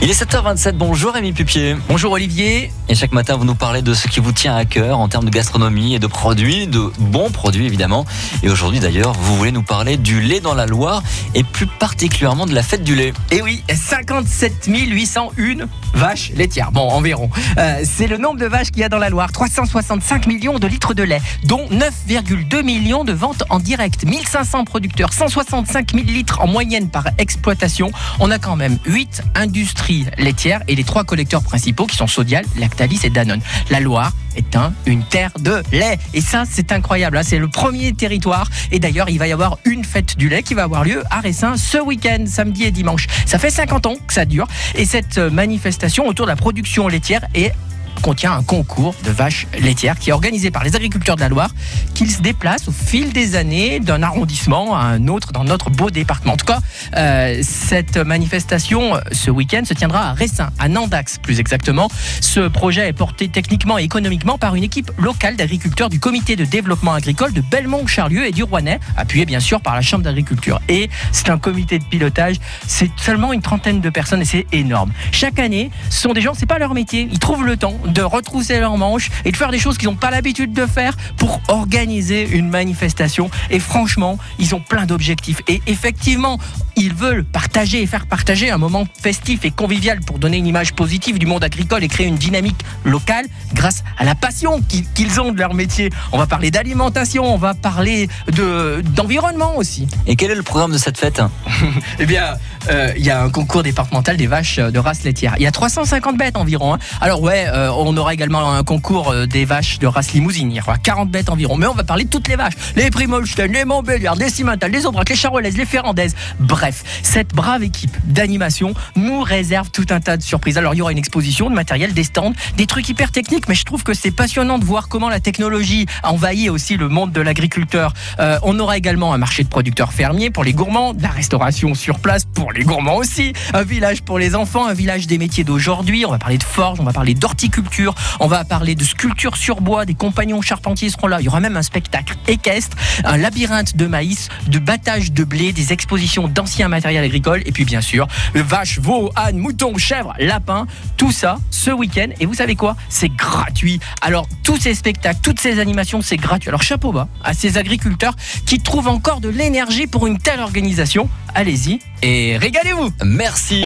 Il est 7h27, bonjour Rémi Pupier. Bonjour Olivier. Et chaque matin, vous nous parlez de ce qui vous tient à cœur en termes de gastronomie et de produits, de bons produits évidemment. Et aujourd'hui d'ailleurs, vous voulez nous parler du lait dans la Loire et plus particulièrement de la fête du lait. Et oui, 57 801 vaches laitières. Bon, environ. Euh, c'est le nombre de vaches qu'il y a dans la Loire. 365 millions de litres de lait, dont 9,2 millions de ventes en direct. 1500 producteurs, 165 000 litres en moyenne par exploitation. On a quand même 8 industries laitières et les trois collecteurs principaux qui sont Sodial, Lactalis et Danone. La Loire est un, une terre de lait. Et ça, c'est incroyable. hein. C'est le premier territoire. Et d'ailleurs, il va y avoir une fête du lait qui va avoir lieu à Ressin ce week-end, samedi et dimanche. Ça fait 50 ans que ça dure. Et cette euh, autour de la production laitière est contient un concours de vaches laitières qui est organisé par les agriculteurs de la Loire qui se déplacent au fil des années d'un arrondissement à un autre dans notre beau département. En tout cas, euh, cette manifestation euh, ce week-end se tiendra à Ressin, à Nandax plus exactement. Ce projet est porté techniquement et économiquement par une équipe locale d'agriculteurs du comité de développement agricole de Belmont-Charlieu et du Rouennais, appuyé bien sûr par la Chambre d'agriculture. Et c'est un comité de pilotage, c'est seulement une trentaine de personnes et c'est énorme. Chaque année, ce sont des gens, c'est pas leur métier, ils trouvent le temps de retrousser leurs manches et de faire des choses qu'ils n'ont pas l'habitude de faire pour organiser une manifestation. Et franchement, ils ont plein d'objectifs. Et effectivement, ils veulent partager et faire partager un moment festif et convivial pour donner une image positive du monde agricole et créer une dynamique locale grâce à la passion qu'ils ont de leur métier. On va parler d'alimentation, on va parler de d'environnement aussi. Et quel est le programme de cette fête? Eh bien, euh, il y a un concours départemental des vaches euh, de race laitière. Il y a 350 bêtes environ. hein. Alors ouais, euh, on aura également un concours euh, des vaches de race limousine. Il y aura 40 bêtes environ. Mais on va parler de toutes les vaches. Les Primolstein, les Montbéliard, les Simmental, les Aubrac, les Charolaises, les Ferrandaises. Bref, cette brave équipe d'animation nous réserve tout un tas de surprises. Alors il y aura une exposition de matériel, des stands, des trucs hyper techniques, mais je trouve que c'est passionnant de voir comment la technologie a envahi aussi le monde de l'agriculteur. Euh, on aura également un marché de producteurs fermiers pour les gourmands, de la restauration sur place pour les gourmands aussi, un village pour les enfants, un village des métiers d'aujourd'hui. On va parler de forge, on va parler d'horticulture, on va parler de sculpture sur bois, des compagnons charpentiers seront là. Il y aura même un spectacle équestre, un labyrinthe de maïs, de battage de blé, des expositions d'anciens matériels agricoles et puis bien sûr vaches, veaux, ânes, moutons, chèvres, lapins, tout ça ce week-end. Et vous savez quoi? C'est gratuit. Alors tous ces spectacles, toutes ces animations, c'est gratuit. Alors chapeau bas à ces agriculteurs qui trouvent encore de l'énergie pour une telle organisation. Allez-y et régalez-vous Merci.